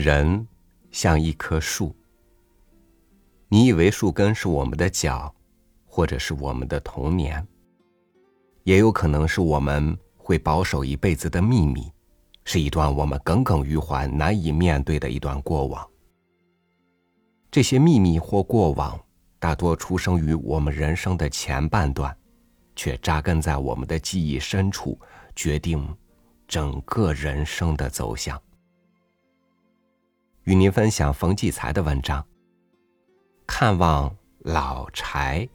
人像一棵树，你以为树根是我们的脚，或者是我们的童年，也有可能是我们会保守一辈子的秘密，是一段我们耿耿于怀、难以面对的一段过往。这些秘密或过往，大多出生于我们人生的前半段，却扎根在我们的记忆深处，决定整个人生的走向。与您分享冯骥才的文章《看望老柴》。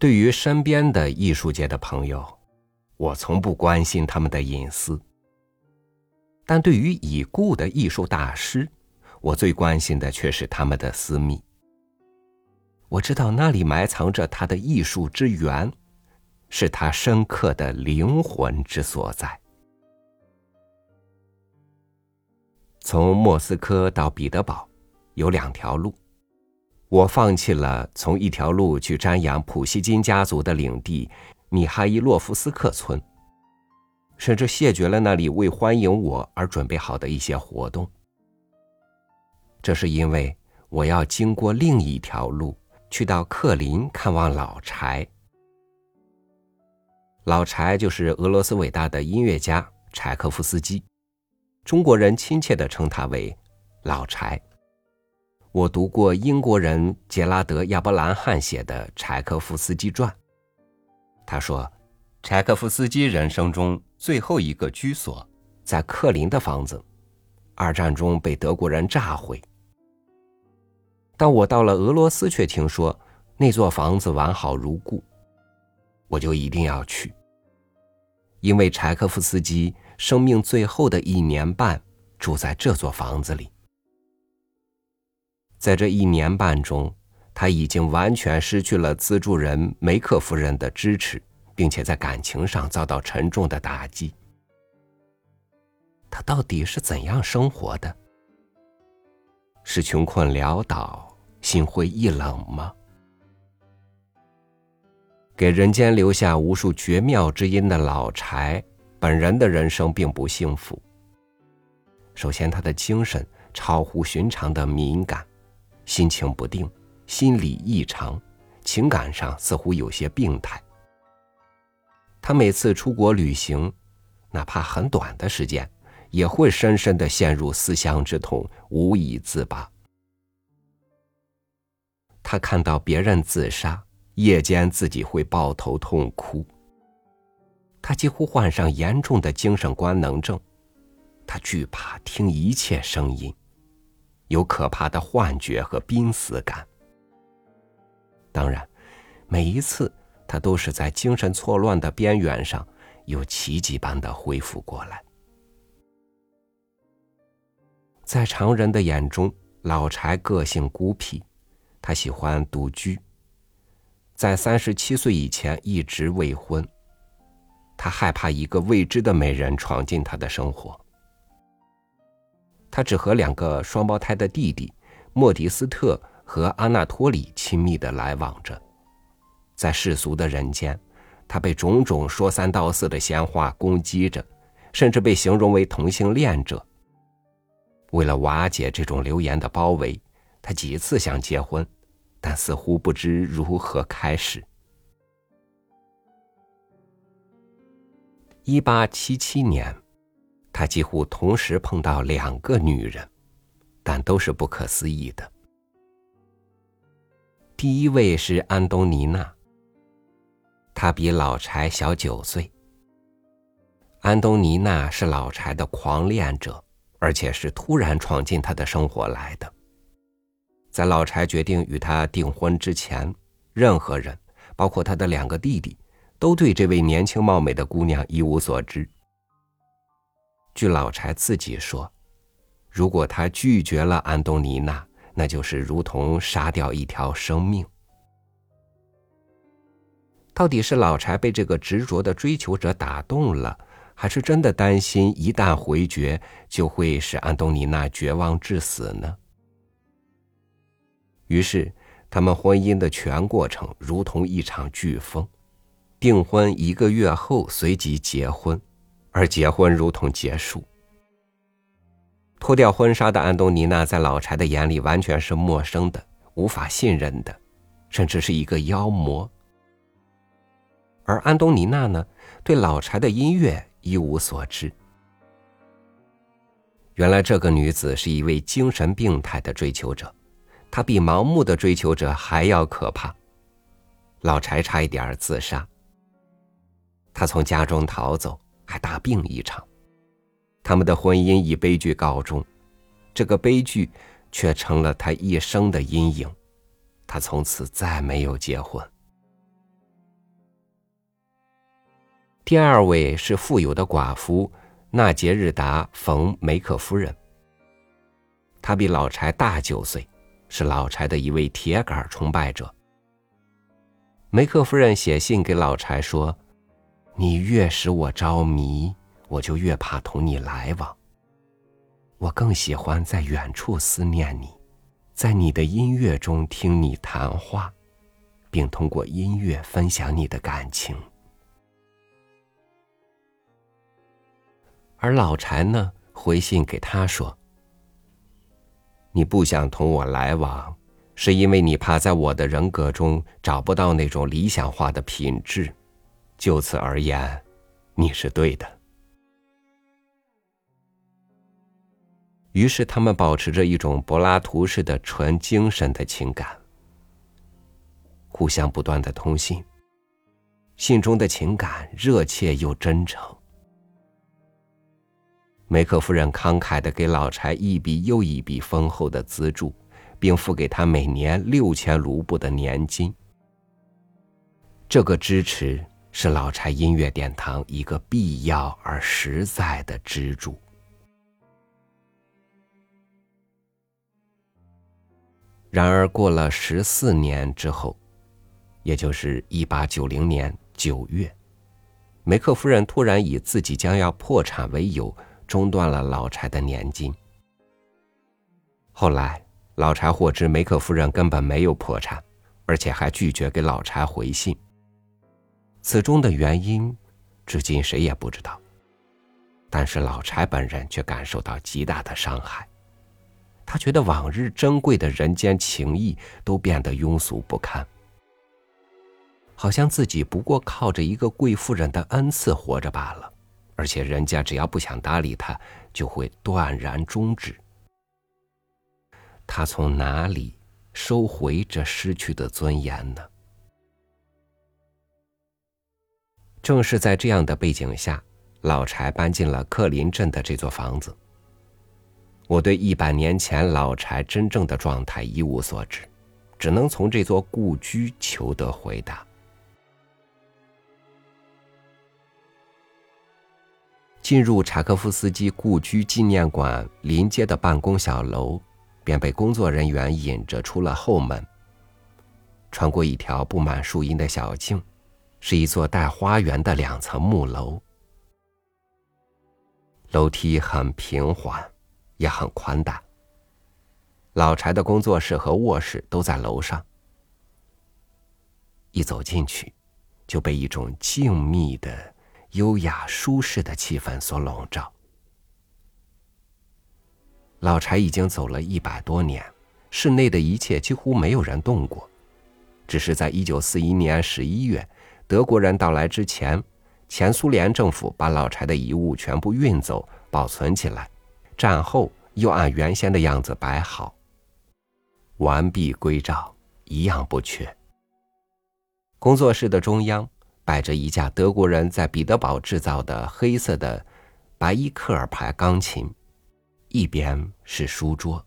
对于身边的艺术界的朋友，我从不关心他们的隐私；但对于已故的艺术大师，我最关心的却是他们的私密。我知道那里埋藏着他的艺术之源，是他深刻的灵魂之所在。从莫斯科到彼得堡，有两条路。我放弃了从一条路去瞻仰普希金家族的领地米哈伊洛夫斯克村，甚至谢绝了那里为欢迎我而准备好的一些活动。这是因为我要经过另一条路，去到克林看望老柴。老柴就是俄罗斯伟大的音乐家柴可夫斯基，中国人亲切地称他为老柴。我读过英国人杰拉德·亚伯兰汉写的《柴可夫斯基传》，他说，柴可夫斯基人生中最后一个居所在克林的房子。二战中被德国人炸毁，但我到了俄罗斯，却听说那座房子完好如故，我就一定要去，因为柴可夫斯基生命最后的一年半住在这座房子里，在这一年半中，他已经完全失去了资助人梅克夫人的支持，并且在感情上遭到沉重的打击。他到底是怎样生活的？是穷困潦倒、心灰意冷吗？给人间留下无数绝妙之音的老柴，本人的人生并不幸福。首先，他的精神超乎寻常的敏感，心情不定，心理异常，情感上似乎有些病态。他每次出国旅行，哪怕很短的时间。也会深深的陷入思乡之痛，无以自拔。他看到别人自杀，夜间自己会抱头痛哭。他几乎患上严重的精神官能症，他惧怕听一切声音，有可怕的幻觉和濒死感。当然，每一次他都是在精神错乱的边缘上，又奇迹般的恢复过来。在常人的眼中，老柴个性孤僻，他喜欢独居。在三十七岁以前一直未婚，他害怕一个未知的美人闯进他的生活。他只和两个双胞胎的弟弟莫迪斯特和阿纳托里亲密的来往着。在世俗的人间，他被种种说三道四的闲话攻击着，甚至被形容为同性恋者。为了瓦解这种流言的包围，他几次想结婚，但似乎不知如何开始。一八七七年，他几乎同时碰到两个女人，但都是不可思议的。第一位是安东尼娜，她比老柴小九岁。安东尼娜是老柴的狂恋者。而且是突然闯进他的生活来的。在老柴决定与他订婚之前，任何人，包括他的两个弟弟，都对这位年轻貌美的姑娘一无所知。据老柴自己说，如果他拒绝了安东尼娜，那就是如同杀掉一条生命。到底是老柴被这个执着的追求者打动了？还是真的担心，一旦回绝，就会使安东尼娜绝望致死呢？于是，他们婚姻的全过程如同一场飓风。订婚一个月后，随即结婚，而结婚如同结束。脱掉婚纱的安东尼娜，在老柴的眼里完全是陌生的、无法信任的，甚至是一个妖魔。而安东尼娜呢，对老柴的音乐一无所知。原来这个女子是一位精神病态的追求者，他比盲目的追求者还要可怕。老柴差一点自杀，他从家中逃走，还大病一场。他们的婚姻以悲剧告终，这个悲剧却成了他一生的阴影。他从此再没有结婚。第二位是富有的寡妇纳杰日达·冯梅克夫人。她比老柴大九岁，是老柴的一位铁杆崇拜者。梅克夫人写信给老柴说：“你越使我着迷，我就越怕同你来往。我更喜欢在远处思念你，在你的音乐中听你谈话，并通过音乐分享你的感情。”而老柴呢，回信给他说：“你不想同我来往，是因为你怕在我的人格中找不到那种理想化的品质。就此而言，你是对的。”于是他们保持着一种柏拉图式的纯精神的情感，互相不断的通信。信中的情感热切又真诚。梅克夫人慷慨的给老柴一笔又一笔丰厚的资助，并付给他每年六千卢布的年金。这个支持是老柴音乐殿堂一个必要而实在的支柱。然而，过了十四年之后，也就是一八九零年九月，梅克夫人突然以自己将要破产为由。中断了老柴的年金。后来，老柴获知梅克夫人根本没有破产，而且还拒绝给老柴回信。此中的原因，至今谁也不知道。但是老柴本人却感受到极大的伤害，他觉得往日珍贵的人间情谊都变得庸俗不堪，好像自己不过靠着一个贵妇人的恩赐活着罢了。而且人家只要不想搭理他，就会断然终止。他从哪里收回这失去的尊严呢？正是在这样的背景下，老柴搬进了克林镇的这座房子。我对一百年前老柴真正的状态一无所知，只能从这座故居求得回答。进入柴可夫斯基故居纪念馆临街的办公小楼，便被工作人员引着出了后门。穿过一条布满树荫的小径，是一座带花园的两层木楼。楼梯很平缓，也很宽大。老柴的工作室和卧室都在楼上。一走进去，就被一种静谧的。优雅舒适的气氛所笼罩。老柴已经走了一百多年，室内的一切几乎没有人动过，只是在一九四一年十一月，德国人到来之前，前苏联政府把老柴的遗物全部运走，保存起来，战后又按原先的样子摆好，完璧归赵，一样不缺。工作室的中央。摆着一架德国人在彼得堡制造的黑色的白伊克尔牌钢琴，一边是书桌。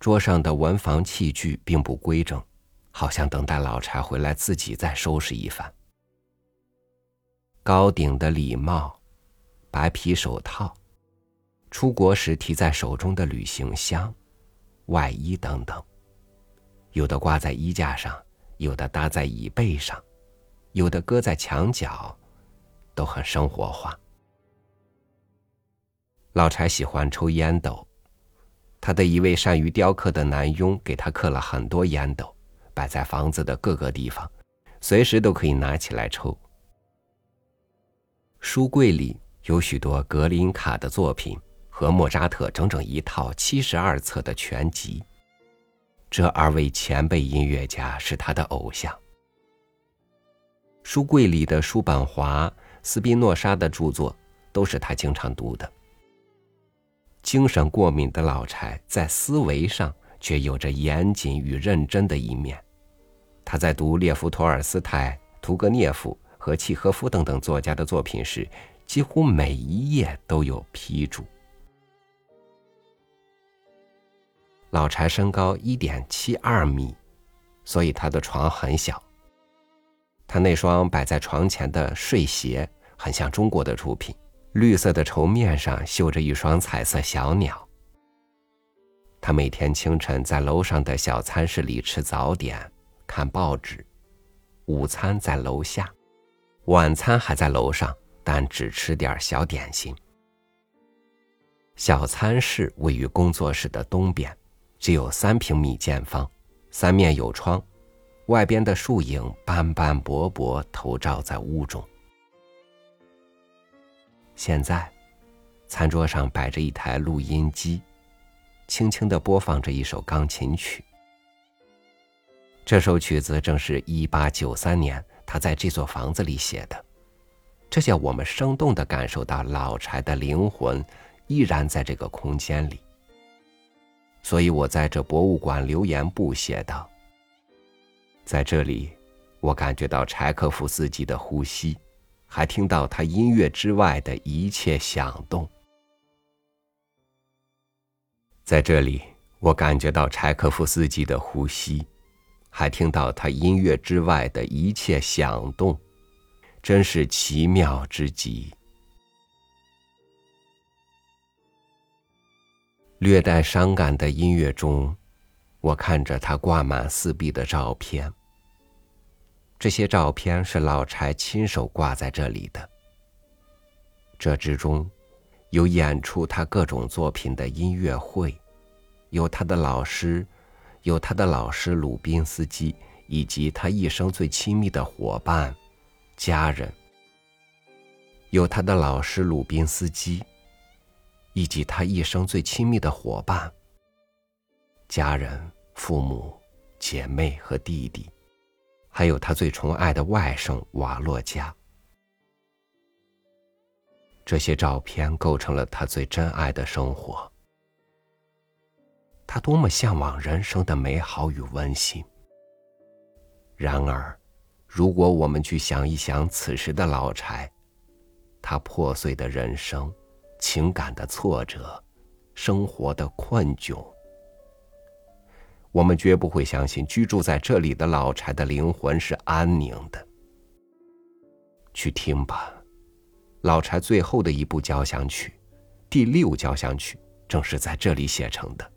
桌上的文房器具并不规整，好像等待老柴回来自己再收拾一番。高顶的礼帽、白皮手套、出国时提在手中的旅行箱、外衣等等，有的挂在衣架上，有的搭在椅背上。有的搁在墙角，都很生活化。老柴喜欢抽烟斗，他的一位善于雕刻的男佣给他刻了很多烟斗，摆在房子的各个地方，随时都可以拿起来抽。书柜里有许多格林卡的作品和莫扎特整整一套七十二册的全集。这二位前辈音乐家是他的偶像。书柜里的叔本华、斯宾诺莎的著作都是他经常读的。精神过敏的老柴在思维上却有着严谨与认真的一面。他在读列夫·托尔斯泰、屠格涅夫和契诃夫等等作家的作品时，几乎每一页都有批注。老柴身高一点七二米，所以他的床很小。他那双摆在床前的睡鞋很像中国的出品，绿色的绸面上绣着一双彩色小鸟。他每天清晨在楼上的小餐室里吃早点、看报纸，午餐在楼下，晚餐还在楼上，但只吃点小点心。小餐室位于工作室的东边。只有三平米见方，三面有窗，外边的树影斑斑驳驳投照在屋中。现在，餐桌上摆着一台录音机，轻轻的播放着一首钢琴曲。这首曲子正是一八九三年他在这座房子里写的，这叫我们生动的感受到老柴的灵魂依然在这个空间里。所以我在这博物馆留言簿写道：“在这里，我感觉到柴可夫斯基的呼吸，还听到他音乐之外的一切响动。在这里，我感觉到柴可夫斯基的呼吸，还听到他音乐之外的一切响动，真是奇妙之极。”略带伤感的音乐中，我看着他挂满四壁的照片。这些照片是老柴亲手挂在这里的。这之中，有演出他各种作品的音乐会，有他的老师，有他的老师鲁宾斯基，以及他一生最亲密的伙伴、家人。有他的老师鲁宾斯基。以及他一生最亲密的伙伴、家人、父母、姐妹和弟弟，还有他最宠爱的外甥瓦洛加。这些照片构成了他最珍爱的生活。他多么向往人生的美好与温馨。然而，如果我们去想一想此时的老柴，他破碎的人生。情感的挫折，生活的困窘，我们绝不会相信居住在这里的老柴的灵魂是安宁的。去听吧，老柴最后的一部交响曲，第六交响曲，正是在这里写成的。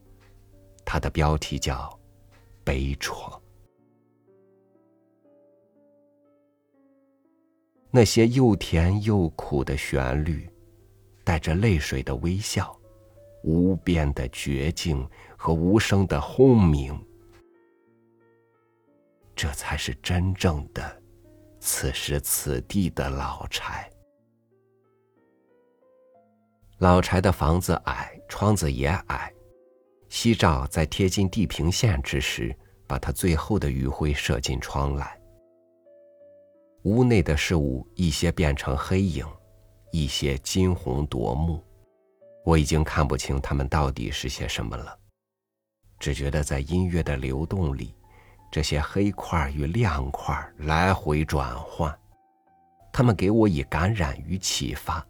它的标题叫《悲怆》。那些又甜又苦的旋律。带着泪水的微笑，无边的绝境和无声的轰鸣，这才是真正的此时此地的老柴。老柴的房子矮，窗子也矮，夕照在贴近地平线之时，把他最后的余晖射进窗来。屋内的事物一些变成黑影。一些金红夺目，我已经看不清它们到底是些什么了，只觉得在音乐的流动里，这些黑块与亮块来回转换，它们给我以感染与启发。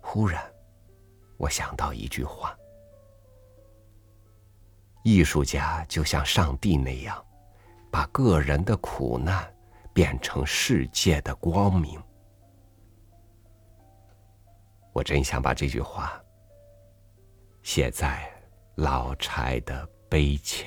忽然，我想到一句话：艺术家就像上帝那样，把个人的苦难。变成世界的光明。我真想把这句话写在老柴的碑前。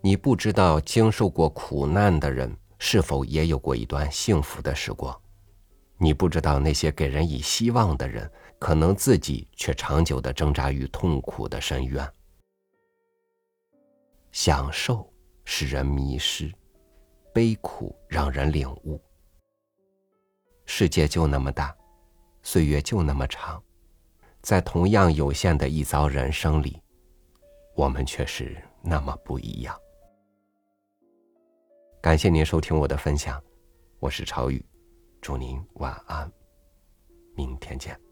你不知道经受过苦难的人是否也有过一段幸福的时光。你不知道那些给人以希望的人可能自己却长久的挣扎于痛苦的深渊。享受使人迷失，悲苦让人领悟。世界就那么大，岁月就那么长，在同样有限的一遭人生里，我们却是那么不一样。感谢您收听我的分享，我是朝雨，祝您晚安，明天见。